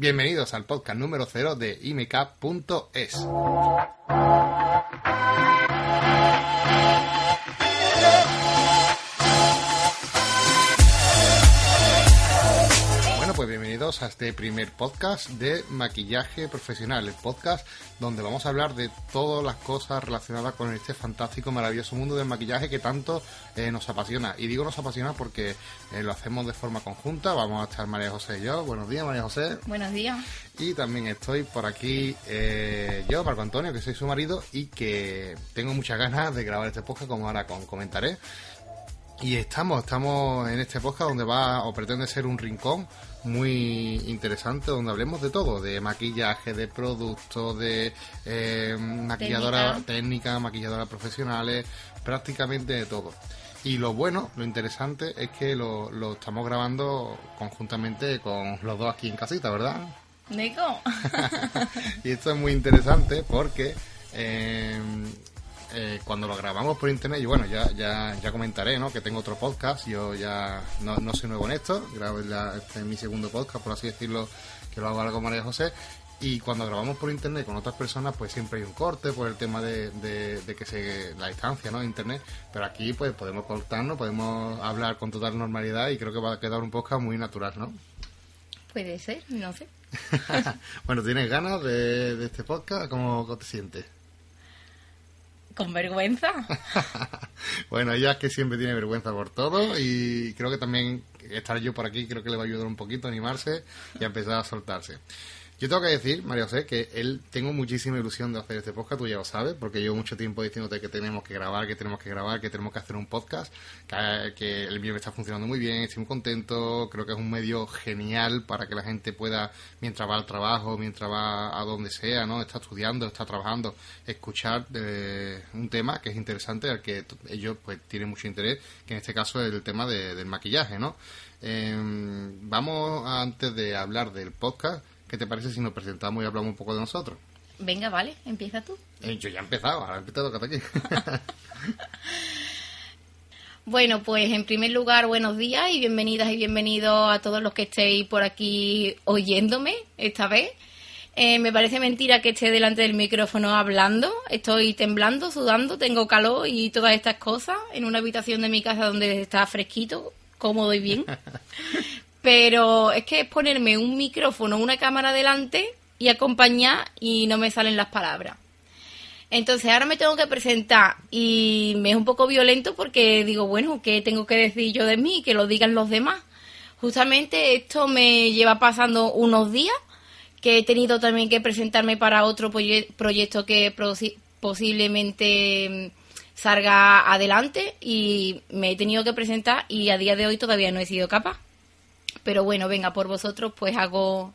Bienvenidos al podcast número 0 de imk.es. pues bienvenidos a este primer podcast de maquillaje profesional, el podcast donde vamos a hablar de todas las cosas relacionadas con este fantástico, maravilloso mundo del maquillaje que tanto eh, nos apasiona. Y digo nos apasiona porque eh, lo hacemos de forma conjunta. Vamos a estar María José y yo. Buenos días, María José. Buenos días. Y también estoy por aquí eh, yo, Marco Antonio, que soy su marido y que tengo muchas ganas de grabar este podcast, como ahora con- comentaré. Y estamos, estamos en este podcast donde va o pretende ser un rincón muy interesante donde hablemos de todo, de maquillaje, de productos, de eh, maquilladora Técnica. técnica, maquilladoras profesionales, prácticamente de todo. Y lo bueno, lo interesante es que lo, lo estamos grabando conjuntamente con los dos aquí en casita, ¿verdad? Nico. y esto es muy interesante porque eh, eh, cuando lo grabamos por internet, y bueno, ya, ya, ya comentaré, ¿no? Que tengo otro podcast, yo ya no, no soy nuevo en esto, grabo la- este es mi segundo podcast, por así decirlo, que lo hago ahora con María José. Y cuando grabamos por internet con otras personas, pues siempre hay un corte por el tema de, de- de que se la distancia, ¿no? Internet. Pero aquí, pues podemos cortarnos, podemos hablar con total normalidad y creo que va a quedar un podcast muy natural, ¿no? Puede ser, no sé. bueno, ¿tienes ganas de, de este podcast? ¿Cómo, cómo te sientes? Con vergüenza. bueno, ella es que siempre tiene vergüenza por todo y creo que también estar yo por aquí creo que le va a ayudar un poquito a animarse y a empezar a soltarse. Yo tengo que decir, María José, que él tengo muchísima ilusión de hacer este podcast, tú ya lo sabes, porque llevo mucho tiempo diciéndote que tenemos que grabar, que tenemos que grabar, que tenemos que hacer un podcast, que, el mío está funcionando muy bien, estoy muy contento, creo que es un medio genial para que la gente pueda, mientras va al trabajo, mientras va a donde sea, ¿no? Está estudiando, está trabajando, escuchar eh, un tema que es interesante, al que ellos pues tienen mucho interés, que en este caso es el tema de- del maquillaje, ¿no? Eh, vamos, antes de hablar del podcast, ¿qué te parece si nos presentamos y hablamos un poco de nosotros? Venga, vale, empieza tú. Eh, yo ya he empezado, ahora he empezado a aquí. Bueno, pues en primer lugar, buenos días y bienvenidas y bienvenidos a todos los que estéis por aquí oyéndome esta vez. Eh, me parece mentira que esté delante del micrófono hablando. Estoy temblando, sudando, tengo calor y todas estas cosas en una habitación de mi casa donde está fresquito, cómodo y bien. Pero es que es ponerme un micrófono, una cámara delante y acompañar y no me salen las palabras. Entonces ahora me tengo que presentar y me es un poco violento porque digo, bueno, ¿qué tengo que decir yo de mí? Que lo digan los demás. Justamente esto me lleva pasando unos días que he tenido también que presentarme para otro proye- proyecto que posiblemente mm, salga adelante y me he tenido que presentar y a día de hoy todavía no he sido capaz. Pero bueno, venga, por vosotros pues hago,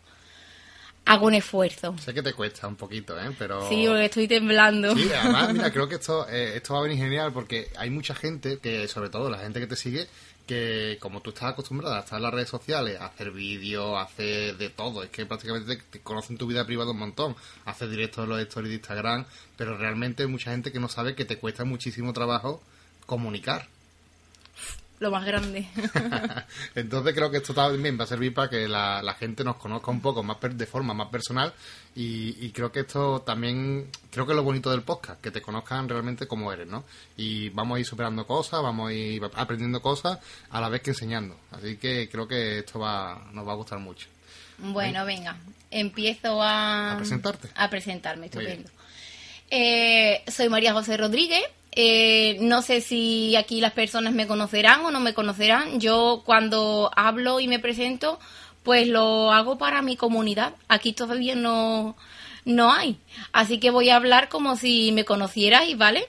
hago un esfuerzo. sé que te cuesta un poquito, ¿eh? Pero... Sí, porque estoy temblando. Sí, además, mira, creo que esto, eh, esto va a venir genial porque hay mucha gente, que sobre todo la gente que te sigue, que como tú estás acostumbrada a estar en las redes sociales, a hacer vídeos, a hacer de todo, es que prácticamente te, te conocen tu vida privada un montón, haces directos en los stories de Instagram, pero realmente hay mucha gente que no sabe que te cuesta muchísimo trabajo comunicar. Lo más grande. Entonces creo que esto también va a servir para que la, la gente nos conozca un poco más per- de forma más personal y, y creo que esto también, creo que es lo bonito del podcast, que te conozcan realmente como eres, ¿no? Y vamos a ir superando cosas, vamos a ir aprendiendo cosas a la vez que enseñando. Así que creo que esto va, nos va a gustar mucho. Bueno, venga, empiezo a... ¿A presentarte? A presentarme, estupendo. Eh, soy María José Rodríguez. Eh, no sé si aquí las personas me conocerán o no me conocerán. Yo cuando hablo y me presento, pues lo hago para mi comunidad. Aquí todavía no, no hay. Así que voy a hablar como si me conocierais, ¿vale?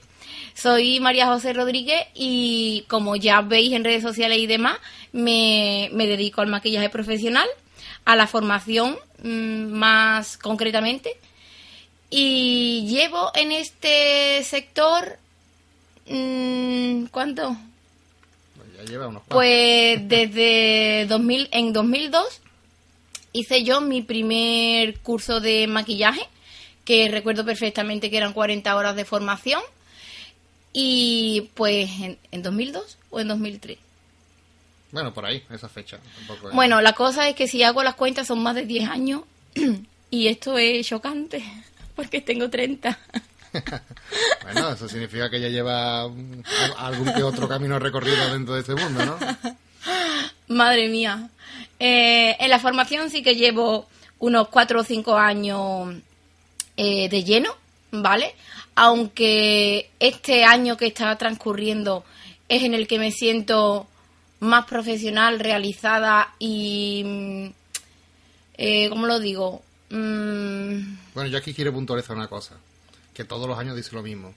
Soy María José Rodríguez y como ya veis en redes sociales y demás, me, me dedico al maquillaje profesional, a la formación mm, más concretamente. Y llevo en este sector... mm, ¿Cuánto? Pues ya lleva unos cuantos. Pues desde 2000, en 2002 hice yo mi primer curso de maquillaje, que recuerdo perfectamente que eran 40 horas de formación. Y pues en, en 2002 o en 2003. Bueno, por ahí, esa fecha. tampoco es- Bueno, la cosa es que si hago las cuentas son más de 10 años y esto es chocante, porque tengo 30. bueno, eso significa que ella lleva mm, algún que otro camino recorrido dentro de este mundo, ¿no? Madre mía. Eh, en la formación sí que llevo unos 4 o 5 años eh, de lleno, ¿vale? Aunque este año que está transcurriendo es en el que me siento más profesional, realizada y... Mm, eh, ¿Cómo lo digo? Mm, bueno, yo aquí quiero puntualizar una cosa, que todos los años dice lo mismo.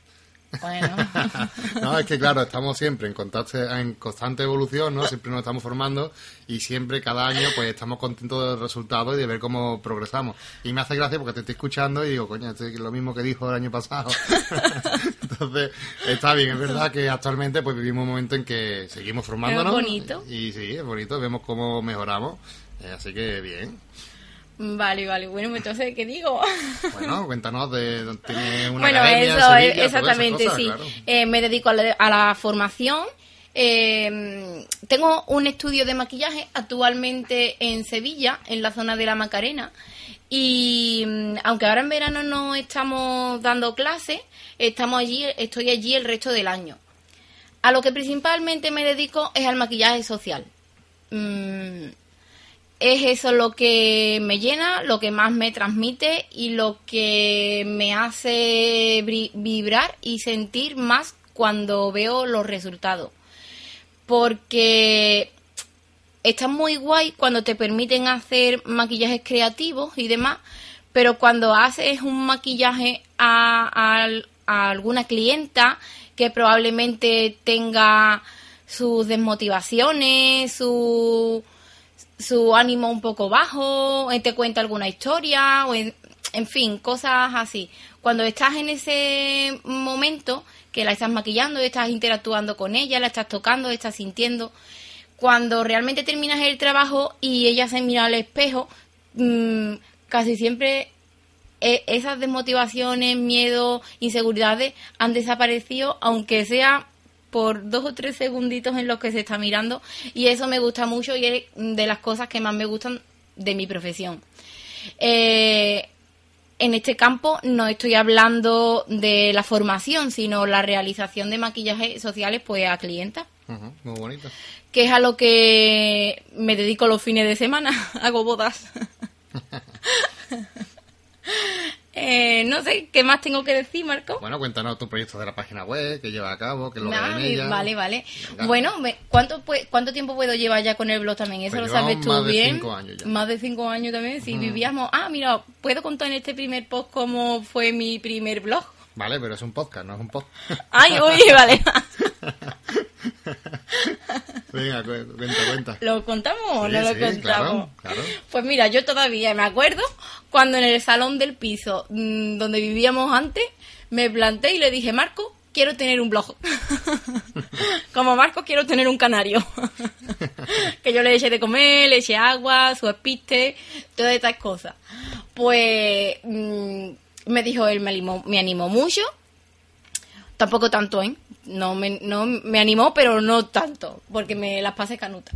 Bueno. no, es que claro, estamos siempre en, en constante evolución, ¿no? Siempre nos estamos formando y siempre, cada año, pues estamos contentos del resultado y de ver cómo progresamos. Y me hace gracia porque te estoy escuchando y digo, coño, es lo mismo que dijo el año pasado. Entonces, está bien, es verdad que actualmente pues vivimos un momento en que seguimos formándonos. Es bonito. Y, sí, es bonito, vemos cómo mejoramos. Eh, así que bien. Vale, vale. Bueno, pues entonces, ¿qué digo? Bueno, cuéntanos de tiene una Bueno, eso, exactamente, sí. Eh, me dedico a la, formación. Eh, tengo un estudio de maquillaje actualmente en Sevilla, en la zona de la Macarena. Y mm, aunque ahora en verano no estamos dando clases, estamos allí, estoy allí el resto del año. A lo que principalmente me dedico es al maquillaje social. Mm, es eso lo que me llena, lo que más me transmite y lo que me hace vibrar y sentir más cuando veo los resultados. Porque está muy guay cuando te permiten hacer maquillajes creativos y demás, pero cuando haces un maquillaje a, a alguna clienta que probablemente tenga sus desmotivaciones, su su ánimo un poco bajo, te cuenta alguna historia, o en, fin, cosas así. Cuando estás en ese momento que la estás maquillando, estás interactuando con ella, la estás tocando, estás sintiendo, cuando realmente terminas el trabajo y ella se mira al espejo, mm, casi siempre e, esas desmotivaciones, miedos, inseguridades han desaparecido, aunque sea por dos o tres segunditos en los que se está mirando y eso me gusta mucho y es de las cosas que más me gustan de mi profesión. Eh, en este campo no estoy hablando de la formación, sino la realización de maquillajes sociales pues a clientas. muy bonito. Que es a lo que me dedico los fines de semana, hago bodas. Eh, no sé, ¿qué más tengo que decir, Marco? Bueno, cuéntanos tu proyecto de la página web, que lleva a cabo, que lo nah, en ella. Vale, vale. Bueno, ¿cuánto, ¿cuánto tiempo puedo llevar ya con el blog también? Eso pues lo sabes tú más bien. Más de cinco años ya. Más de cinco años también. Si vivíamos... Ah, mira, ¿puedo contar en este primer post cómo fue mi primer blog? Vale, pero es un podcast, no es un post. Ay, uy, vale. Venga, cuenta, cuenta. ¿Lo contamos o no lo contamos? Claro, claro. Pues mira, yo todavía me acuerdo cuando en el salón del piso mm, donde vivíamos antes me planté y le dije, Marco, quiero tener un blog. Como Marco, quiero tener un canario. que yo le eché de comer, le eché agua, su espiste, todas estas cosas. Pues mm, me dijo él, me animó, me animó mucho. Tampoco tanto, ¿eh? No me, no me animó, pero no tanto, porque me las pasé canuta.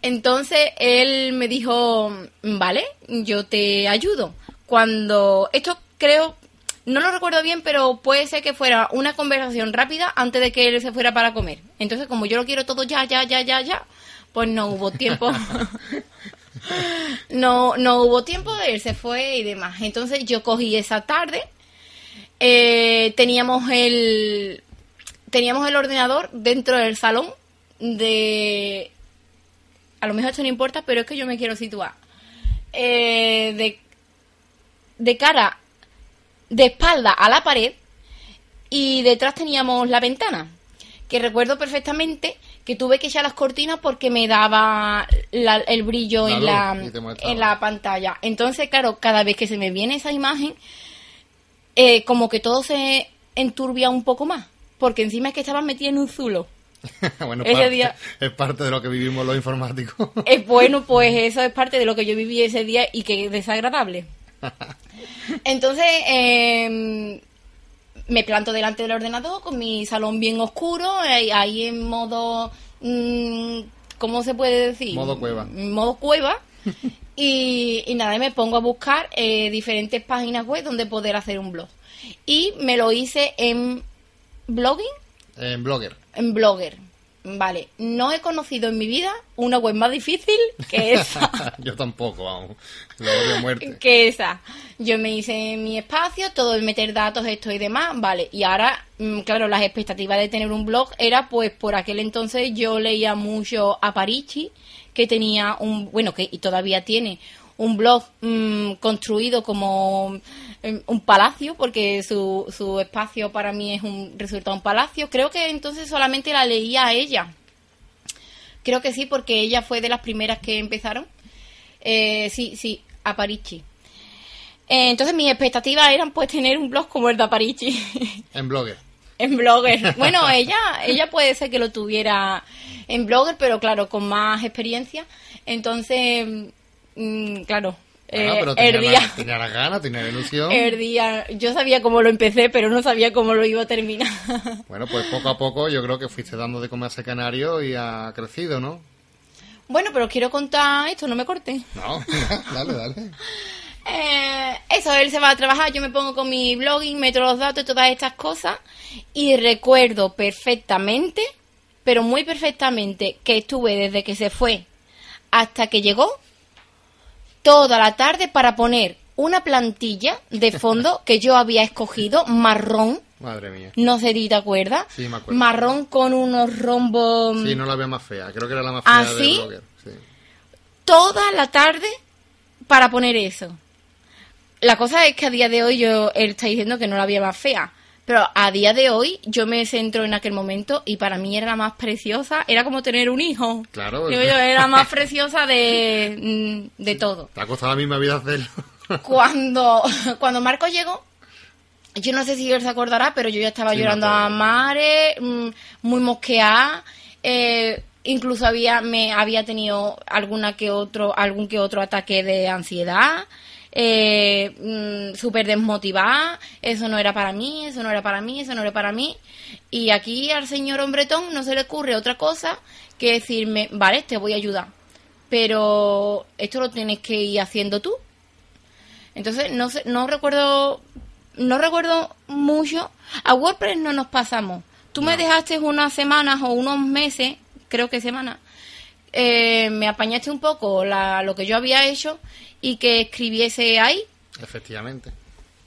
Entonces él me dijo, vale, yo te ayudo. Cuando esto creo, no lo recuerdo bien, pero puede ser que fuera una conversación rápida antes de que él se fuera para comer. Entonces, como yo lo quiero todo ya, ya, ya, ya, ya, pues no hubo tiempo. no, no hubo tiempo, él se fue y demás. Entonces yo cogí esa tarde. Eh, teníamos el teníamos el ordenador dentro del salón de... A lo mejor esto no importa, pero es que yo me quiero situar. Eh, de, de cara, de espalda a la pared y detrás teníamos la ventana. Que recuerdo perfectamente que tuve que echar las cortinas porque me daba el brillo en, la, en la pantalla. Entonces, claro, cada vez que se me viene esa imagen, eh, como que todo se enturbia un poco más porque encima es que estabas metida en un zulo. bueno, ese día... es parte de lo que vivimos los informáticos. es bueno, pues eso es parte de lo que yo viví ese día y que es desagradable. Entonces, em, me planto delante del ordenador con mi salón bien oscuro, ahí en modo... Mm, ¿Cómo se puede decir? Modo cueva. Modo cueva. Y, y nada, me pongo a buscar eh, diferentes páginas web donde poder hacer un blog. Y me lo hice en blogging, En Blogger. en Blogger. Vale, no he conocido en mi vida una web más difícil que esa. Yo tampoco, vamos. Lo odio muerte. que esa. Yo me hice mi espacio, todo el meter datos, esto y demás, vale. Y ahora, mm, claro, las expectativas de tener un blog era, pues, por aquel entonces yo leía mucho a Parichi, que tenía un, bueno, que y todavía tiene un blog mm, construido como mm, un palacio, porque su, su espacio para mí es un resulta un palacio. Creo que entonces solamente la leía a ella. Creo que sí, porque ella fue de las primeras que empezaron. Eh, sí, sí, a Parichi. Eh, entonces mis expectativas eran pues tener un blog como el de Aparichi En Blogger. en Blogger. Bueno, ella ella puede ser que lo tuviera en Blogger, pero claro, con más experiencia. Entonces, mm, claro, Bueno, eh, pero tenía, herdía, la- tenía las ganas, tenía la ilusión. herdía. Yo sabía cómo lo empecé, pero no sabía cómo lo iba a terminar. Bueno, pues poco a poco yo creo que fuiste dando de comer a ese canario y ha crecido, ¿no? bueno, pero quiero contar esto, no me corté. No, dale, dale. Eh, eso, él se va a trabajar, yo me pongo con mi blogging, meto los datos y todas estas cosas. Y recuerdo perfectamente, pero muy perfectamente, que estuve desde que se fue hasta que llegó toda la tarde para poner una plantilla de fondo que yo había escogido, marrón. Madre mía. No sé si te acuerdas. Sí, me acuerdo. Marrón con unos rombos. Sí, no la veo más fea. Creo que era la más fea ¿Ah, de sí? Blogger. Sí. toda la tarde para poner eso. La cosa es que a día de hoy yo, él está diciendo que no la había más fea. Pero a día de hoy yo me centro en aquel momento y para mí era la más preciosa. Era como tener un hijo. Claro. Digo yo, era la más preciosa de, mm, de todo. Te ha costado la misma vida hacerlo. Cuando, cuando Marco llegó, yo no sé si él se acordará, pero yo ya estaba Sí, llorando a mares, mm, muy mosqueada. eh, incluso había, me había tenido alguna que otro, algún que otro ataque de ansiedad. Eh, mm, súper desmotivada, eso no era para mí, eso no era para mí, eso no era para mí. Y aquí al señor hombretón no se le ocurre otra cosa que decirme, vale, te voy a ayudar, pero esto lo tienes que ir haciendo tú. Entonces, no sé, no recuerdo, no recuerdo mucho. A WordPress no nos pasamos. Tú me dejaste unas semanas o unos meses, creo que semanas, eh, me apañaste un poco la, lo que yo había hecho y que escribiese ahí, Efectivamente.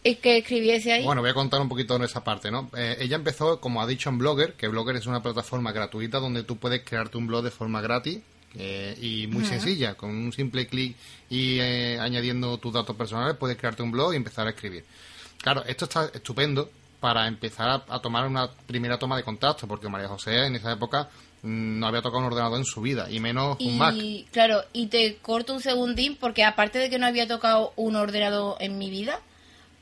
y que escribiese ahí. Bueno, voy a contar un poquito en esa parte, ¿no? Eh, ella empezó, como ha dicho, en Blogger, que Blogger es una plataforma gratuita donde tú puedes crearte un blog de forma gratis eh, y muy sencilla. Con un simple clic y eh, añadiendo tus datos personales puedes crearte un blog y empezar a escribir. Claro, esto está estupendo para empezar a, a tomar una primera toma de contacto, porque María José en esa época mm, no había tocado un ordenador en su vida, y menos un Mac. Claro, y te corto un segundín porque aparte de que no había tocado un ordenador en mi vida,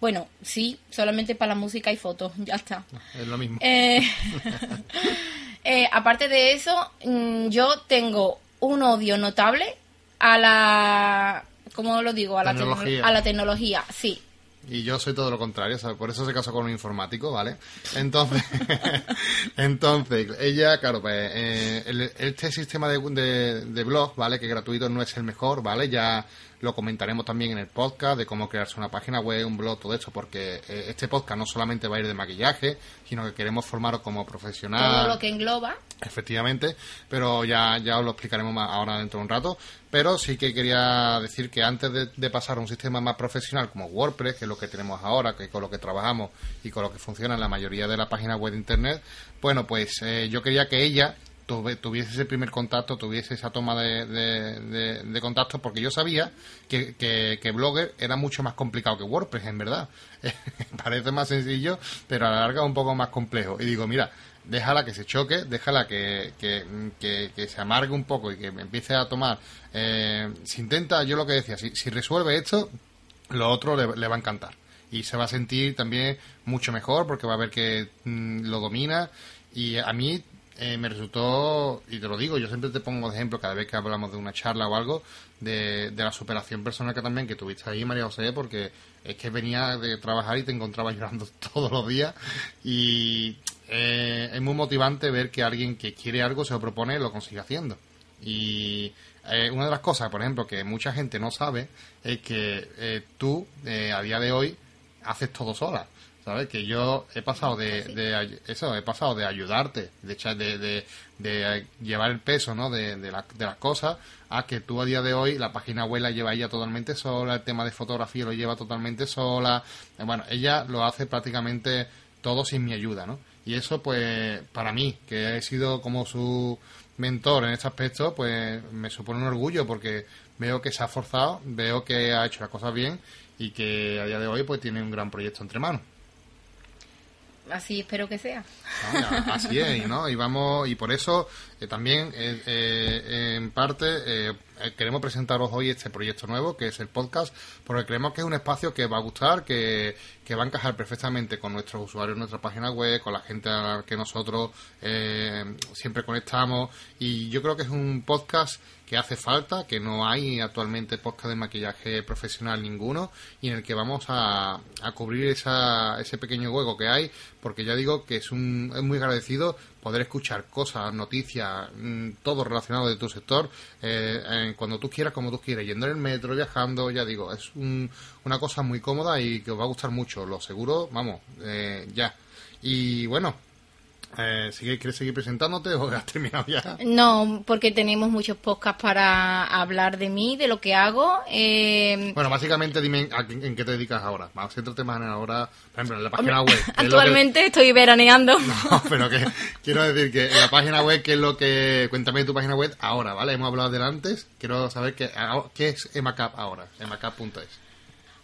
bueno, sí, solamente para la música y fotos, ya está. Es lo mismo. Eh, eh, aparte de eso, mm, yo tengo un odio notable a la, ¿cómo lo digo? A la tecno- Tecnología. a la tecnología, sí. Y yo soy todo lo contrario, ¿sabes? Por eso se casó con un informático, ¿vale? Entonces, entonces ella, claro, pues eh, el- este sistema de, de, de blog, ¿vale? Que gratuito no es el mejor, ¿vale? Ya lo comentaremos también en el podcast de cómo crearse una página web, un blog, todo esto, porque eh, este podcast no solamente va a ir de maquillaje, sino que queremos formaros como profesional. Todo lo que engloba. Efectivamente, pero ya, ya os lo explicaremos más ahora dentro de un rato. Pero sí que quería decir que antes de, de pasar a un sistema más profesional como WordPress, que es lo que tenemos ahora, que con lo que trabajamos y con lo que funciona en la mayoría de las páginas web de Internet, bueno, pues eh, yo quería que ella tuviese ese primer contacto, tuviese esa toma de, contacto, porque yo sabía que, que, Blogger era mucho más complicado que WordPress, en verdad. Parece más sencillo, pero a la larga un poco más complejo. Y digo, mira, déjala que se choque, déjala que, que, que- se amargue un poco y que empiece a tomar. eh, si intenta, yo lo que decía, si, si resuelve esto, lo otro le, le va a encantar. Y se va a sentir también mucho mejor porque va a ver que mm, lo domina. Y a mí eh, me resultó, y te lo digo, yo siempre te pongo de ejemplo cada vez que hablamos de una charla o algo, de, de la superación personal que también que tuviste ahí, María José, porque es que venía de trabajar y te encontraba llorando todos los días. Y eh, es muy motivante ver que alguien que quiere algo se lo propone y lo consigue haciendo. Y eh, una de las cosas, por ejemplo, que mucha gente no sabe es que eh, tú eh, a día de hoy haces todo sola. ¿Sabes? Que yo he pasado de, de ay- eso, he pasado de ayudarte, de, echar- de, de, de, llevar el peso, ¿no? De, de, la- de las cosas, a que tú a día de hoy la página web la lleva ella totalmente sola, el tema de fotografía lo lleva totalmente sola. Eh, Bueno, ella lo hace prácticamente todo sin mi ayuda, ¿no? Y eso, pues, para mí, que he sido como su mentor en este aspecto, pues me supone un orgullo porque veo que se ha esforzado, veo que ha hecho las cosas bien y que a día de hoy pues tiene un gran proyecto entre manos. Así espero que sea. ¿no? Y a- Así es, ¿no? Y vamos, y por eso eh, también, eh, eh, en parte, eh, queremos presentaros hoy este proyecto nuevo, que es el podcast, porque creemos que es un espacio que va a gustar, que, que va a encajar perfectamente con nuestros usuarios nuestra página web, con la gente a la que nosotros eh, siempre conectamos, y yo creo que es un podcast que hace falta, que no hay actualmente podcast de maquillaje profesional ninguno, y en el que vamos a, a cubrir esa, ese pequeño hueco que hay, porque ya digo que es, un, es muy agradecido poder escuchar cosas, noticias, mm, todo relacionado de tu sector, eh, cuando tú quieras, como tú quieras, yendo en el metro, viajando, ya digo, es un- una cosa muy cómoda y que os va a gustar mucho, lo seguro, vamos, eh, ya. Y bueno, eh, ¿sigue- ¿quieres seguir presentándote o has terminado ya? No, porque tenemos muchos podcasts para hablar de mí, de lo que hago. Eh, Bueno, básicamente dime en, en qué te dedicas ahora. Vamos, céntrate más en ahora, por ejemplo, en la página web. ¿qué es lo que- actualmente estoy veraneando. No, pero que quiero decir que en la página web, ¿qué es lo que... Cuéntame de tu página web ahora, ¿vale? Hemos hablado del antes. Quiero saber qué, qué es emacap ahora, emacap.es.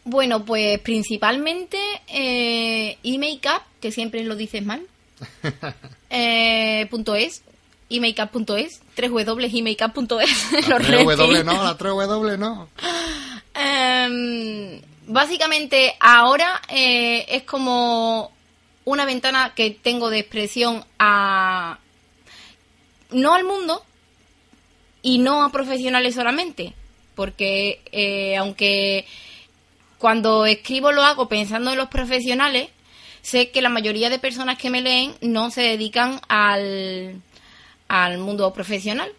Bueno, pues principalmente eh, eMakeup, que siempre lo dices mal. eh, punto es, emakeup.es, 3 w emakeup.es. La lo 3W repito. no, la 3W no. Em, básicamente ahora eh, es como una ventana que tengo de expresión a no al mundo y no a profesionales solamente porque eh, aunque cuando escribo lo hago pensando en los profesionales sé que la mayoría de personas que me leen no se dedican al, al mundo profesional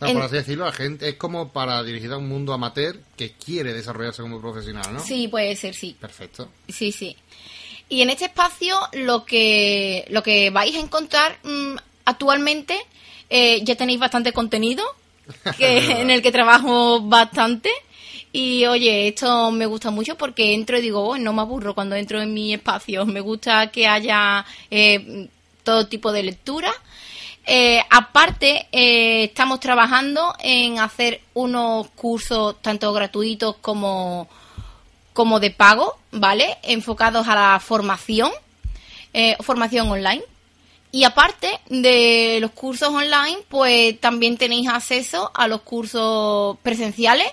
No, por así decirlo, la gente es como para dirigir a un mundo amateur que quiere desarrollarse como profesional, ¿no? sí puede ser sí Perfecto. Sí, sí. Y en este espacio lo que, lo que vais a encontrar mm, actualmente, eh, ya tenéis bastante contenido, que, en el que trabajo bastante. Y oye, esto me gusta mucho porque entro y digo, "Oh, no me aburro cuando entro en mi espacio. Me gusta que haya eh, todo tipo de lectura. Eh, aparte, eh, estamos trabajando en hacer unos cursos tanto gratuitos como, como de pago, ¿vale? Enfocados a la formación, eh, formación online. Y aparte de los cursos online, pues también tenéis acceso a los cursos presenciales.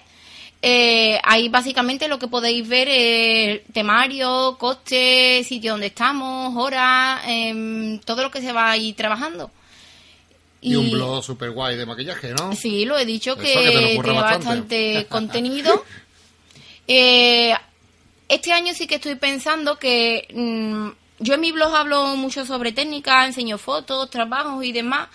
Eh, ahí básicamente lo que podéis ver es temario, coste, sitio donde estamos, horas, em, todo lo que se va a ir trabajando. Y, un blog super guay de maquillaje, ¿no? Sí, lo he dicho Eso, que, que tiene bastante. bastante contenido. Eh, este año sí que estoy pensando que mm, yo en mi blog hablo mucho sobre técnica, enseño fotos, trabajos y demás,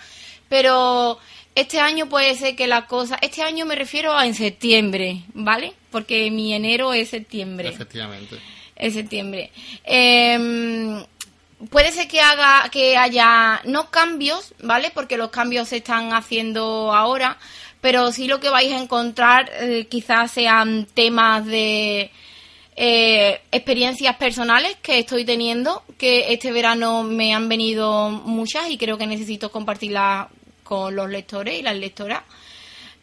pero este año puede ser que la cosa, este año me refiero a en septiembre, ¿vale? Porque mi enero es septiembre Efectivamente. en septiembre. Eh, puede ser que haga que haya no cambios, ¿vale? Porque los cambios se están haciendo ahora, pero sí lo que vais a encontrar eh, quizás sean temas de eh, experiencias personales que estoy teniendo, que este verano me han venido muchas y creo que necesito compartirlas con los lectores y las lectoras.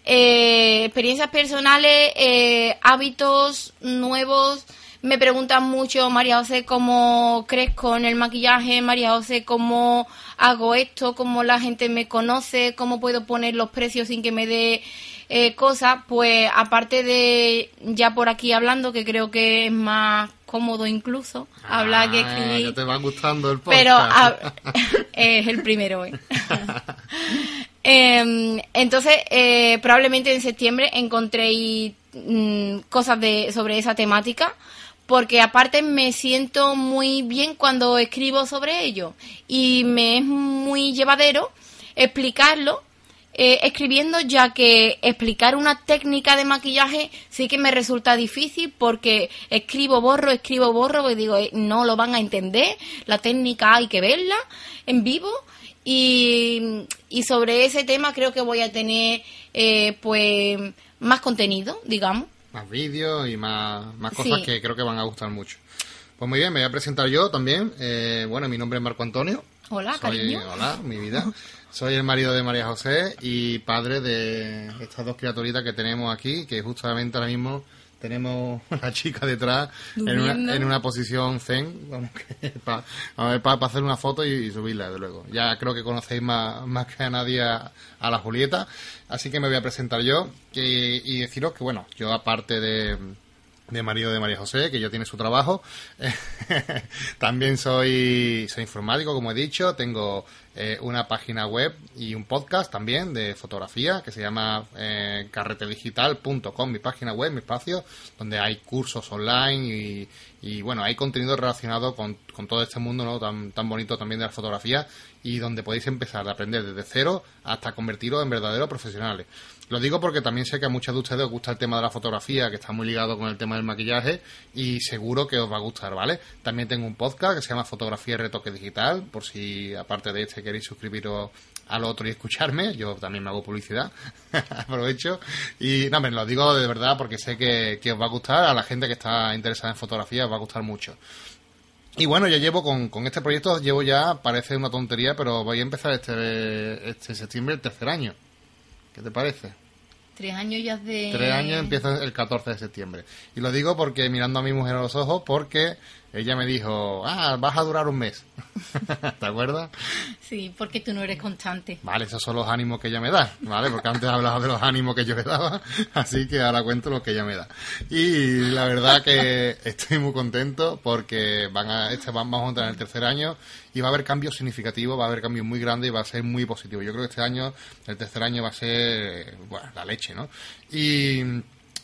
Eh, experiencias personales, eh, hábitos nuevos. Me preguntan mucho, María José, cómo crezco en el maquillaje, María José, cómo hago esto, cómo la gente me conoce, cómo puedo poner los precios sin que me dé eh, cosas. Pues aparte de ya por aquí hablando, que creo que es más cómodo incluso hablar que Ah, escribir. Ya te va gustando el podcast. Pero a- es el primero, ¿eh? Em, entonces, eh, probablemente en septiembre encontréis mm, cosas de, sobre esa temática, porque aparte me siento muy bien cuando escribo sobre ello y me es muy llevadero explicarlo eh, escribiendo, ya que explicar una técnica de maquillaje sí que me resulta difícil porque escribo, borro, escribo, borro, porque digo, eh, no lo van a entender, la técnica hay que verla en vivo. Y, y sobre ese tema creo que voy a tener eh, pues más contenido, digamos. Más vídeos y más, más cosas que creo que van a gustar mucho. Pues muy bien, me voy a presentar yo también. Eh, bueno, mi nombre es Marco Antonio. Hola, cariño. Hola, mi vida. Soy el marido de María José y padre de estas dos criaturitas que tenemos aquí, que justamente ahora mismo tenemos una chica detrás en una, en una, posición zen, vamos, para, hacer una foto y, subirla, de luego. Ya creo que conocéis más, más que a nadie a, la Julieta, así que me voy a presentar yo y deciros que, bueno, yo aparte de de marido de María José, que ya tiene su trabajo. También soy, soy informático, como he dicho. Tengo eh, una página web y un podcast también de fotografía que se llama eh, carretedigital.com, mi página web, mi espacio, donde hay cursos online y, y bueno, hay contenido relacionado con, con, todo este mundo ¿no? tan, tan bonito también de la fotografía y donde podéis empezar a aprender desde cero hasta convertiros en verdaderos profesionales. Lo digo porque también sé que a muchos de ustedes os gusta el tema de la fotografía, que está muy ligado con el tema del maquillaje, y seguro que os va a gustar, ¿vale? También tengo un podcast que se llama Fotografía y Retoque Digital, por si aparte de este queréis suscribiros al otro y escucharme, yo también me hago publicidad, aprovecho. Y no, me lo digo de verdad porque sé que, os va a gustar, a la gente que está interesada en fotografía os va a gustar mucho. Y bueno, ya llevo con, con este proyecto, llevo ya, parece una tontería, pero voy a empezar este, este septiembre el tercer año. ¿Qué te parece? Tres años ya de... Tres años empieza el 14 de septiembre. Y lo digo porque mirando a mi mujer a los ojos, porque ella me dijo, ah, vas a durar un mes. ¿Te acuerdas? Sí, porque tú no eres constante. Vale, esos son los ánimos que ella me da, ¿vale? Porque antes hablaba de los ánimos que yo le daba, así que ahora cuento lo que ella me da. Y la verdad que estoy muy contento porque van a, este, vamos a entrar en el tercer año y va a haber cambios significativos, va a haber cambios muy grandes y va a ser muy positivo. Yo creo que este año, el tercer año va a ser, bueno, la leche, ¿no? Y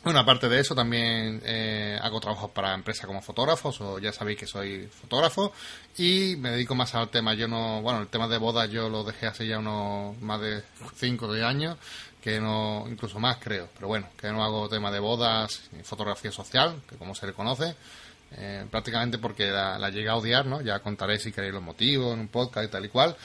bueno, aparte de eso, también eh, hago trabajos para empresas como fotógrafos, o ya sabéis que soy fotógrafo, y me dedico más al tema. Yo no, bueno, el tema de bodas yo lo dejé hace ya unos más de 5 o 10 años, que no, incluso más creo, pero bueno, que no hago tema de bodas, ni fotografía social, que como se le conoce, eh, prácticamente porque la, la, llegué a odiar, ¿no? Ya contaré si queréis los motivos en un podcast y tal y cual.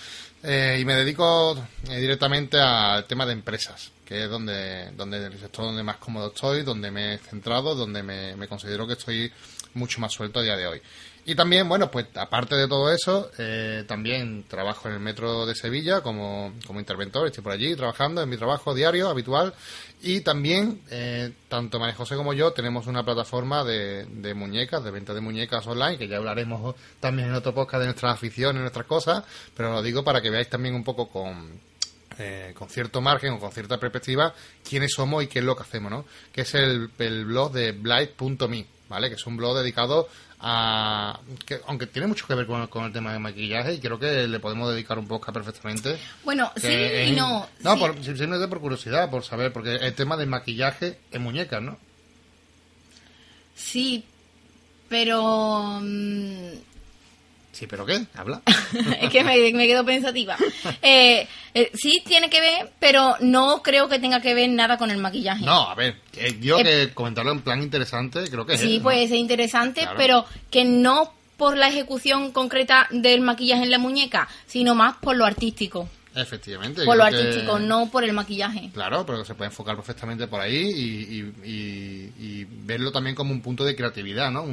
Eh, y me dedico directamente al tema de empresas que es donde, donde el sector donde más cómodo estoy, donde me he centrado, donde me, considero que estoy mucho más suelto a día de hoy. Y también, bueno, pues aparte de todo eso, eh, también trabajo en el metro de Sevilla como, como interventor, estoy por allí trabajando en mi trabajo diario, habitual. Y también, eh, tanto María José como yo tenemos una plataforma de, de muñecas, de venta de muñecas online, que ya hablaremos también en otro podcast de nuestras aficiones, nuestras cosas, pero lo digo para que veáis también un poco con, eh, con cierto margen o con cierta perspectiva quiénes somos y qué es lo que hacemos, ¿no? Que es el, el blog de blight.me, ¿vale? Que es un blog dedicado a... que aunque tiene mucho que ver con, el tema de maquillaje y creo que le podemos dedicar un poco perfectamente. Bueno, sí y no. No, simplemente por curiosidad, por saber, porque el tema del maquillaje en muñecas, ¿no? Sí, pero... Mm, Sí, pero ¿qué? Habla. es que me, quedo pensativa. Eh, eh, sí, tiene que ver, pero no creo que tenga que ver nada con el maquillaje. No, a ver, yo que comentarlo en plan interesante, creo que Sí, pues es interesante, pero que no por la ejecución concreta del maquillaje en la muñeca, sino más por lo artístico. Efectivamente. Por lo artístico, no por el maquillaje. Claro, pero se puede enfocar perfectamente por ahí y, verlo también como un punto de creatividad, ¿no?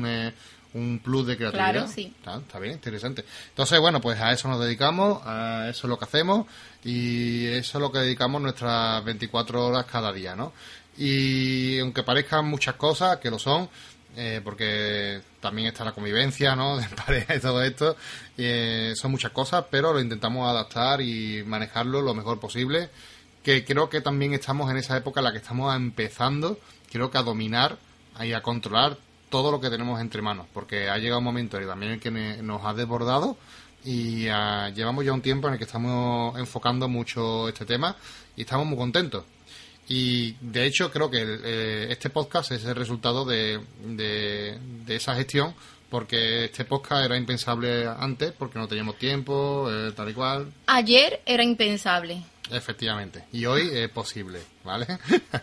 Un plus de creatividad. Claro, sí. Está, bien, interesante. Entonces, bueno, pues a eso nos dedicamos, a eso es lo que hacemos y eso es lo que dedicamos nuestras 24 horas cada día, ¿no? Y aunque parezcan muchas cosas, que lo son, eh, porque también está la convivencia, ¿no? De pareja y todo esto, eh, son muchas cosas, pero lo intentamos adaptar y manejarlo lo mejor posible. Que creo que también estamos en esa época en la que estamos empezando, creo que a dominar y a controlar todo lo que tenemos entre manos, porque ha llegado un momento y también el que nos ha desbordado y ah, llevamos ya un tiempo en el que estamos enfocando mucho este tema y estamos muy contentos. Y de hecho creo que eh, este podcast es el resultado de, de, esa gestión, porque este podcast era impensable antes, porque no teníamos tiempo, eh, tal y cual. Ayer era impensable. Efectivamente. Y hoy es posible, ¿vale?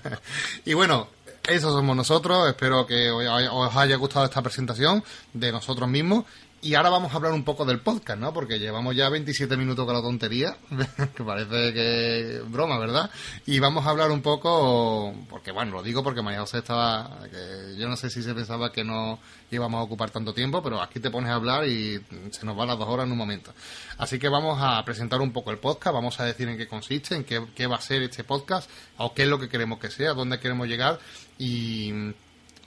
y bueno, eso somos nosotros. Espero que os haya gustado esta presentación de nosotros mismos y ahora vamos a hablar un poco del podcast, ¿no? Porque llevamos ya 27 minutos con la tontería, que parece que broma, ¿verdad? Y vamos a hablar un poco, porque bueno, lo digo porque María José estaba, que yo no sé si se pensaba que no íbamos a ocupar tanto tiempo, pero aquí te pones a hablar y se nos van las dos horas en un momento. Así que vamos a presentar un poco el podcast, vamos a decir en qué consiste, en qué, qué va a ser este podcast, o qué es lo que queremos que sea, dónde queremos llegar y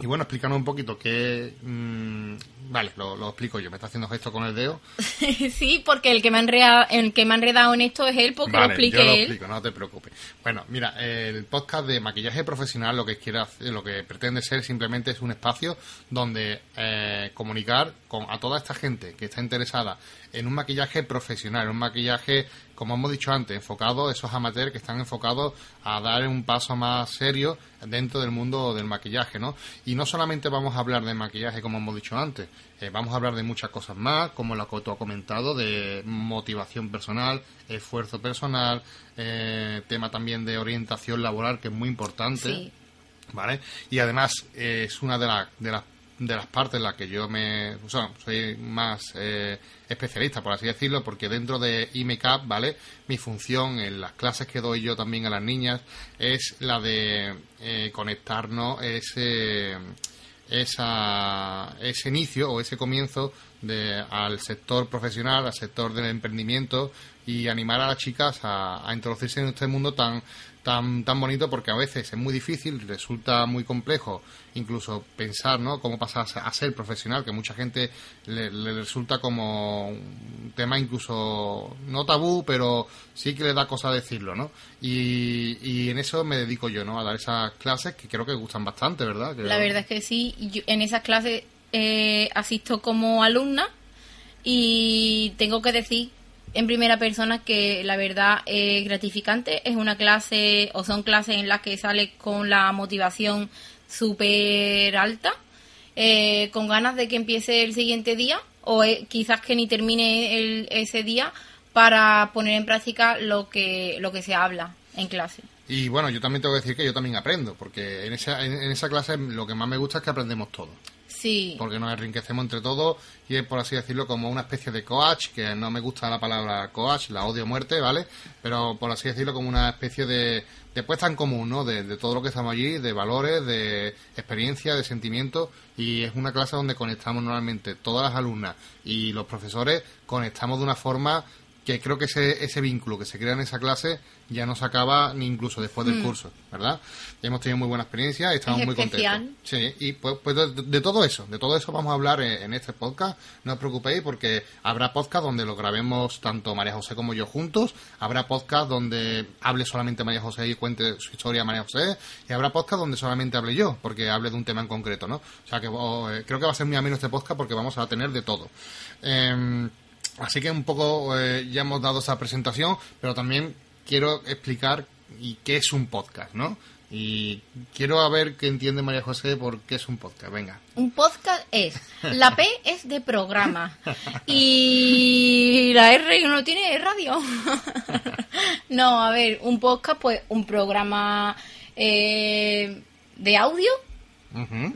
y bueno, explícanos un poquito qué... Mm, vale, lo, explico yo. Me está haciendo gesto con el dedo. sí, porque el que me ha enredado, el que me ha enredado en esto es él, porque lo explique yo lo explico, no te preocupes. Bueno, mira, el podcast de maquillaje profesional lo que quiere hacer, lo que pretende ser simplemente es un espacio donde eh, comunicar con a toda esta gente que está interesada en un maquillaje profesional, un maquillaje como hemos dicho antes, enfocado, esos amateurs que están enfocados a dar un paso más serio dentro del mundo del maquillaje, ¿no? Y no solamente vamos a hablar de maquillaje, como hemos dicho antes, eh, vamos a hablar de muchas cosas más, como lo que tú has comentado, de motivación personal, esfuerzo personal, eh, tema también de orientación laboral, que es muy importante. ¿Vale? Y además eh, es una de, de las de las partes en las que yo me o sea, soy más eh, especialista por así decirlo porque dentro de IMECAP vale mi función en las clases que doy yo también a las niñas es la de eh, conectarnos ese esa, ese inicio o ese comienzo de, al sector profesional, al sector del emprendimiento y animar a las chicas a, a introducirse en este mundo tan tan, tan bonito porque a veces es muy difícil, resulta muy complejo incluso pensar ¿no? cómo pasar a ser profesional, que mucha gente le, resulta como un tema incluso no tabú, pero sí que le da cosa decirlo, ¿no? Y, y en eso me dedico yo, ¿no? A dar esas clases que creo que gustan bastante, ¿verdad? La verdad es que sí, yo en esas clases eh, asisto como alumna y tengo que decir en primera persona que la verdad es gratificante. Es una clase o son clases en las que sale con la motivación súper alta, eh, con ganas de que empiece el siguiente día o eh, quizás que ni termine el, ese día para poner en práctica lo que, lo que se habla en clase. Y bueno, yo también tengo que decir que yo también aprendo, porque en esa, en esa clase lo que más me gusta es que aprendemos todo. Porque nos enriquecemos entre todos y es, por así decirlo, como una especie de coach, que no me gusta la palabra coach, la odio muerte, ¿vale? Pero, por así decirlo, como una especie de, de puesta en común, ¿no? De, todo lo que estamos allí, de valores, de experiencia, de sentimientos. Y es una clase donde conectamos normalmente todas las alumnas y los profesores, conectamos de una forma que creo que ese, ese vínculo que se crea en esa clase ya no se acaba ni incluso después del mm. curso, ¿verdad? hemos tenido muy buena experiencia y estamos muy contentos. Sí, y pues, pues de, todo eso, de todo eso vamos a hablar en, este podcast. No os preocupéis porque habrá podcast donde lo grabemos tanto María José como yo juntos, habrá podcast donde hable solamente María José y cuente su historia María José, y habrá podcast donde solamente hable yo, porque hable de un tema en concreto, ¿no? O sea que oh, eh, creo que va a ser muy ameno este podcast porque vamos a tener de todo. Eh, Así que un poco eh, ya hemos dado esa presentación, pero también quiero explicar y qué es un podcast, ¿no? Y quiero ver qué entiende María José por qué es un podcast. Venga. Un podcast es. La P es de programa. Y la R no tiene radio. No, a ver, un podcast, pues un programa eh, de audio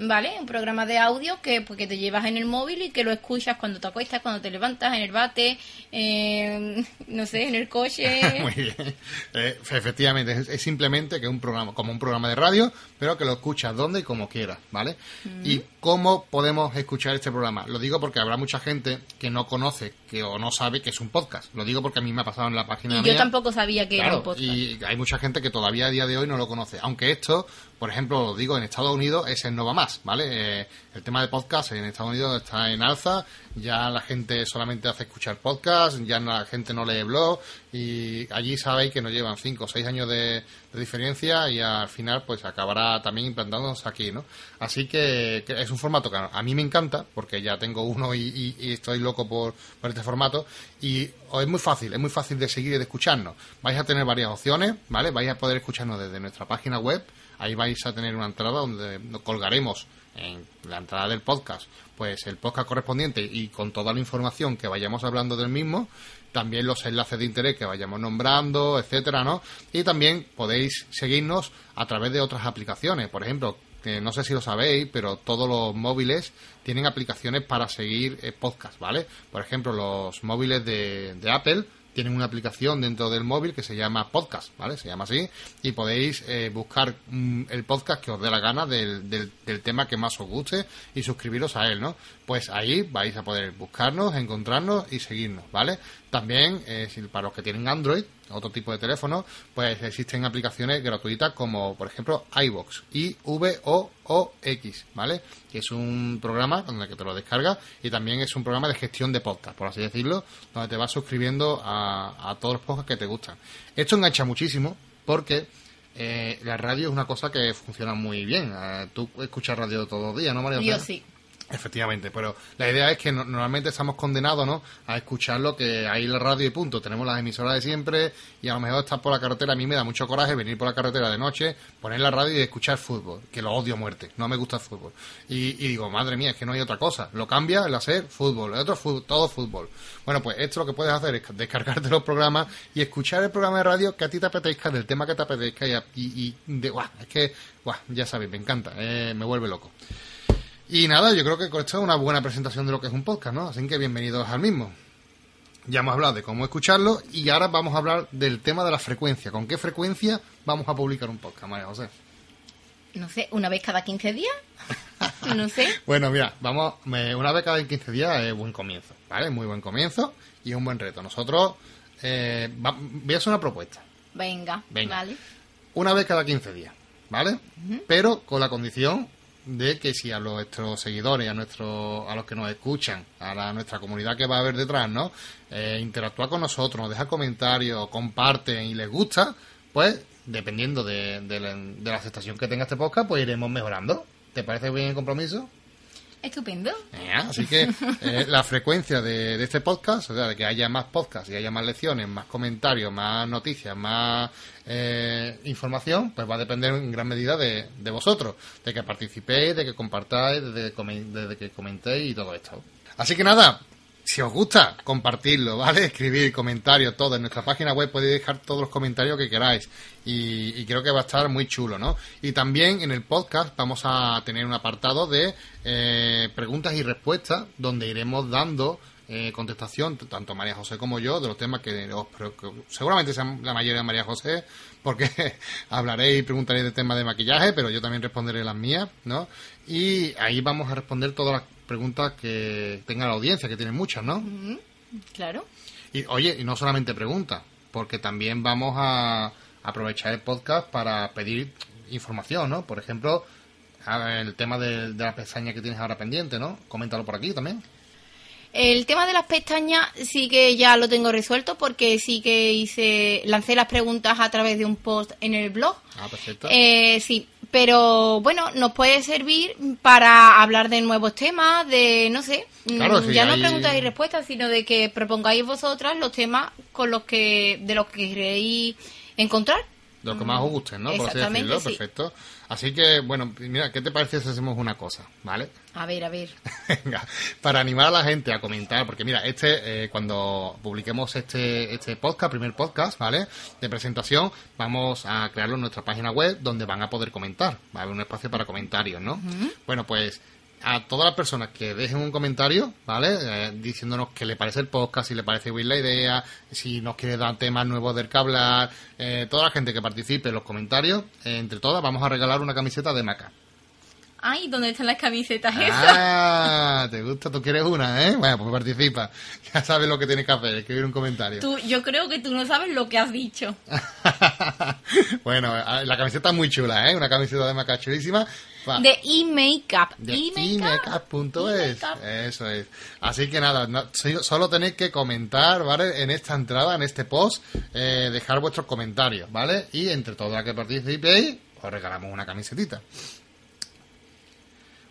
¿vale? Un programa de audio que, pues, que te llevas en el móvil y que lo escuchas cuando te acuestas, cuando te levantas, en el bate, no sé, en el coche. Muy bien. Eh, efectivamente, es, simplemente que un programa, como un programa de radio, pero que lo escuchas donde y como quieras, ¿vale? Y cómo podemos escuchar este programa. Lo digo porque habrá mucha gente que no conoce que o no sabe que es un podcast. Lo digo porque a mí me ha pasado en la página. Y yo tampoco sabía que era un podcast. Y hay mucha gente que todavía a día de hoy no lo conoce. Aunque esto, por ejemplo, lo digo en Estados Unidos es el no va más, ¿vale? Eh, el tema de podcast en Estados Unidos está en alza ya la gente solamente hace escuchar podcast, ya la gente no lee blog y allí sabéis que nos llevan 5 o 6 años de, diferencia y al final pues acabará también implantándose aquí, ¿no? Así que, es un formato que a mí me encanta porque ya tengo uno y, estoy loco por, por, este formato y es muy fácil, es muy fácil de seguir y de escucharnos. Vais a tener varias opciones, ¿vale? Vais a poder escucharnos desde nuestra página web, ahí vais a tener una entrada donde colgaremos en la entrada del podcast, pues el podcast correspondiente y con toda la información que vayamos hablando del mismo, también los enlaces de interés que vayamos nombrando, etcétera, ¿no? Y también podéis seguirnos a través de otras aplicaciones, por ejemplo, que no sé si lo sabéis, pero todos los móviles tienen aplicaciones para seguir eh, podcast, ¿vale? Por ejemplo, los móviles de Apple tienen una aplicación dentro del móvil que se llama Podcast, ¿vale? Se llama así y podéis eh, buscar mm, el podcast que os dé la gana del, del, del, tema que más os guste y suscribiros a él, ¿no? Pues ahí vais a poder buscarnos, encontrarnos y seguirnos, ¿vale? También, eh, para los que tienen Android, otro tipo de teléfono, pues existen aplicaciones gratuitas como, por ejemplo, iVox, I-V-O-O-X, ¿vale? Que es un programa el que te lo descargas y también es un programa de gestión de podcast, por así decirlo, donde te vas suscribiendo a, a todos los podcasts que te gustan. Esto engancha muchísimo porque eh, la radio es una cosa que funciona muy bien. Eh, tú escuchas radio todos los días, ¿no, María? Yo sí. Efectivamente, pero la idea es que no, normalmente estamos condenados ¿no? a escuchar lo que hay en la radio y punto. Tenemos las emisoras de siempre y a lo mejor estar por la carretera. A mí me da mucho coraje venir por la carretera de noche, poner la radio y escuchar fútbol, que lo odio muerte. No me gusta el fútbol. Y, digo, madre mía, es que no hay otra cosa. Lo cambia el hacer fútbol, el otro fútbol, todo fútbol. Bueno, pues esto lo que puedes hacer es descargarte los programas y escuchar el programa de radio que a ti te apetezca, del tema que te apetezca y, y, de, guau, es que, guau, ya sabéis, me encanta, eh, me vuelve loco. Y nada, yo creo que esto es una buena presentación de lo que es un podcast, ¿no? Así que bienvenidos al mismo. Ya hemos hablado de cómo escucharlo y ahora vamos a hablar del tema de la frecuencia. ¿Con qué frecuencia vamos a publicar un podcast, María José? No sé, una vez cada 15 días. No sé. bueno, mira, vamos, una vez cada 15 días es buen comienzo, ¿vale? Muy buen comienzo y es un buen reto. Nosotros, eh, va, voy a hacer una propuesta. Venga, Venga, vale. Una vez cada 15 días, ¿vale? Uh -huh. Pero con la condición de que si a nuestros seguidores, a nuestros, a los que nos escuchan, a la, nuestra comunidad que va a haber detrás, ¿no? Eh, interactúa con nosotros, nos deja comentarios, comparten y les gusta, pues dependiendo de, de, la, de la aceptación que tenga este podcast, pues iremos mejorando. ¿Te parece bien el compromiso? Estupendo. Eh, así que eh, la frecuencia de, este podcast, o sea, de que haya más podcasts y haya más lecciones, más comentarios, más noticias, más eh, información, pues va a depender en gran medida de, de, vosotros, de que participéis, de que compartáis, de, de, que comentéis y todo esto. Así que nada, si os gusta, compartirlo, ¿vale? Escribir comentarios, todo. En nuestra página web podéis dejar todos los comentarios que queráis. Y, y, creo que va a estar muy chulo, ¿no? Y también en el podcast vamos a tener un apartado de eh, preguntas y respuestas donde iremos dando eh, contestación, tanto María José como yo, de los temas que, os, que seguramente sean la mayoría de María José, porque hablaréis y preguntaréis de temas de maquillaje, pero yo también responderé las mías, ¿no? Y ahí vamos a responder todas las preguntas que tenga la audiencia, que tiene muchas, ¿no? Mm -hmm. Claro. Y oye, y no solamente preguntas, porque también vamos a aprovechar el podcast para pedir información, ¿no? Por ejemplo, el tema de, de la pestaña que tienes ahora pendiente, ¿no? Coméntalo por aquí también. El tema de las pestañas sí que ya lo tengo resuelto porque sí que hice lancé las preguntas a través de un post en el blog. Ah, perfecto. Eh, sí, pero bueno, nos puede servir para hablar de nuevos temas, de no sé, claro, sí, ya no hay... preguntas y respuestas, sino de que propongáis vosotras los temas con los que de los que queréis encontrar. De lo que más os gusten, ¿no? Por así decirlo, sí. perfecto. Así que, bueno, mira, ¿qué te parece si hacemos una cosa, ¿vale? A ver, a ver. Venga, para animar a la gente a comentar, porque mira, este, eh, cuando publiquemos este, este podcast, primer podcast, ¿vale? De presentación, vamos a crearlo en nuestra página web donde van a poder comentar. Va a haber un espacio para comentarios, ¿no? Uh -huh. Bueno, pues a todas las personas que dejen un comentario, ¿vale? Eh, diciéndonos qué le parece el podcast, si le parece bien la idea, si nos quiere dar temas nuevos del que hablar, eh, toda la gente que participe en los comentarios, eh, entre todas vamos a regalar una camiseta de Maca. Ay, ¿dónde están las camisetas esas? Ah, te gusta, tú quieres una, ¿eh? Bueno, pues participa. Ya sabes lo que tienes que hacer, escribir un comentario. Tú, yo creo que tú no sabes lo que has dicho. bueno, la camiseta es muy chula, ¿eh? Una camiseta de Maca chulísima. De e-makeup. De e-makeup.es. Eso es. Así que nada, no, solo tenéis que comentar, ¿vale? En esta entrada, en este post, eh, dejar vuestros comentarios, ¿vale? Y entre todas las que participéis, os regalamos una camisetita.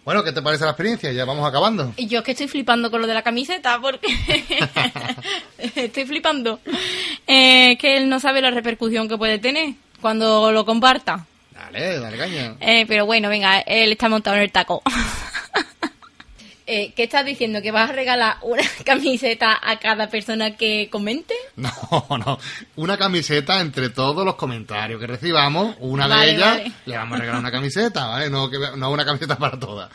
Bueno, ¿qué te parece la experiencia? Ya vamos acabando. Yo es que estoy flipando con lo de la camiseta porque estoy flipando. Eh, que él no sabe la repercusión que puede tener cuando lo comparta. Dale, dale caña. Eh, pero bueno, venga, él está montado en el taco. eh, ¿qué estás diciendo? ¿Que vas a regalar una camiseta a cada persona que comente? No, no. Una camiseta entre todos los comentarios que recibamos, una Vale, de ellas vale. le vamos a regalar una camiseta, ¿vale? No, que, no una camiseta para todas.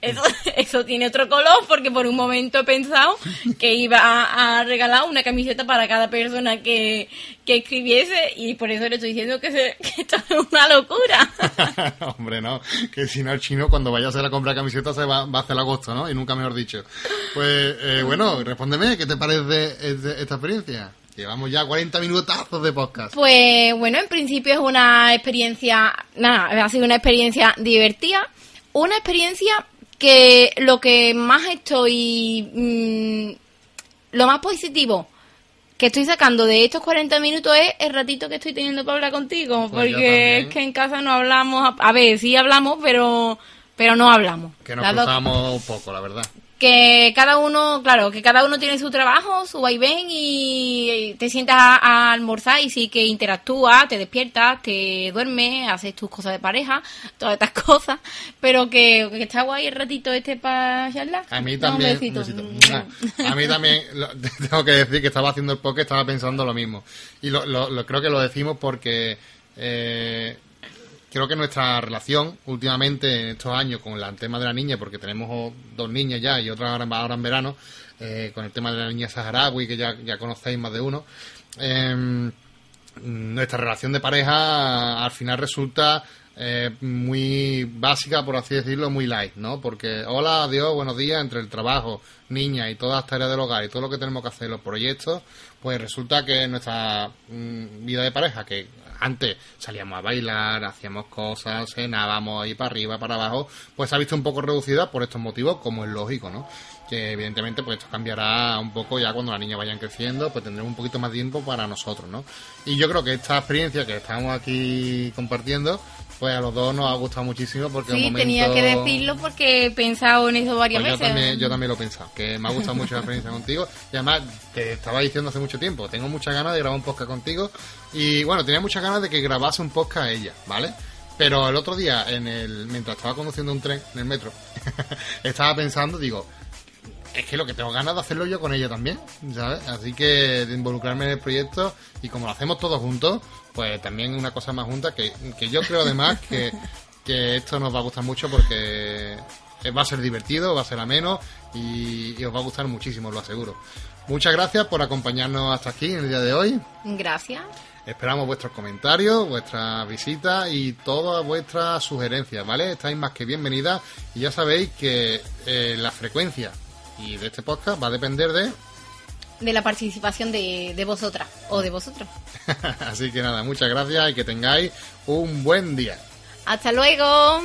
Eso, eso tiene otro color porque por un momento he pensado que iba a, a regalar una camiseta para cada persona que, que escribiese y por eso le estoy diciendo que, se- que esto es una locura. Hombre, no. Que si no, el chino cuando vaya a hacer la compra de camiseta se va, va a hacer agosto, ¿no? Y nunca mejor dicho. Pues, eh, bueno, respóndeme, ¿qué te parece este- esta experiencia? Llevamos ya 40 minutazos de podcast. Pues bueno, en principio es una experiencia, nada, ha sido una experiencia divertida, una experiencia que lo que más estoy, mm, lo más positivo que estoy sacando de estos 40 minutos es el ratito que estoy teniendo para hablar contigo, Pues porque es que en casa no hablamos, a, a ver, sí hablamos, pero pero no hablamos. Que nos cruzamos poco, la verdad. que cada uno, claro, que cada uno tiene su trabajo, su vaivén y te sientas a, a almorzar y sí que interactúas, te despiertas, te duermes, haces tus cosas de pareja, todas estas cosas, pero que, que está guay el ratito este para charlar. A mí también, besito. un besito. a mí también, lo- tengo que decir que estaba haciendo el podcast, estaba pensando lo mismo. Y lo, lo- lo- creo que lo decimos porque eh, creo que nuestra relación últimamente en estos años con el tema de la niña, porque tenemos dos niñas ya y otra ahora en verano, eh, con el tema de la niña saharaui, que ya, ya conocéis más de uno, eh, nuestra relación de pareja al final resulta eh, muy básica, por así decirlo, muy light, ¿no? Porque hola, adiós, buenos días, entre el trabajo, niña y todas las tareas del hogar y todo lo que tenemos que hacer, los proyectos, pues resulta que nuestra mm, vida de pareja, que antes salíamos a bailar, hacíamos cosas, cenábamos ahí para arriba, para abajo, pues se ha visto un poco reducida por estos motivos, como es lógico, ¿no? Que evidentemente pues esto cambiará un poco ya cuando las niñas vayan creciendo, pues tendremos un poquito más tiempo para nosotros, ¿no? Y yo creo que esta experiencia que estamos aquí compartiendo, pues a los dos nos ha gustado muchísimo porque Sí, momento... tenía que decirlo porque he pensado en eso varias Pues yo veces. también, yo también lo he pensado, que me ha gustado mucho la experiencia contigo. Y además, te estaba diciendo hace mucho tiempo, tengo muchas ganas de grabar un podcast contigo. Y bueno, tenía muchas ganas de que grabase un podcast ella, ¿vale? Pero el otro día, en el mientras estaba conduciendo un tren en el metro, estaba pensando, digo, es que lo que tengo ganas de hacerlo yo con ella también, ¿sabes? Así que de involucrarme en el proyecto y como lo hacemos todos juntos, pues también una cosa más junta que, que yo creo además que, que esto nos va a gustar mucho porque va a ser divertido, va a ser ameno y, y os va a gustar muchísimo, lo aseguro. Muchas gracias por acompañarnos hasta aquí en el día de hoy. Gracias. Esperamos vuestros comentarios, vuestras visitas y todas vuestras sugerencias, ¿vale? Estáis más que bienvenidas y ya sabéis que eh, la frecuencia y de este podcast va a depender de... De la participación de, de vosotras o de vosotros. Así que nada, muchas gracias y que tengáis un buen día. Hasta luego.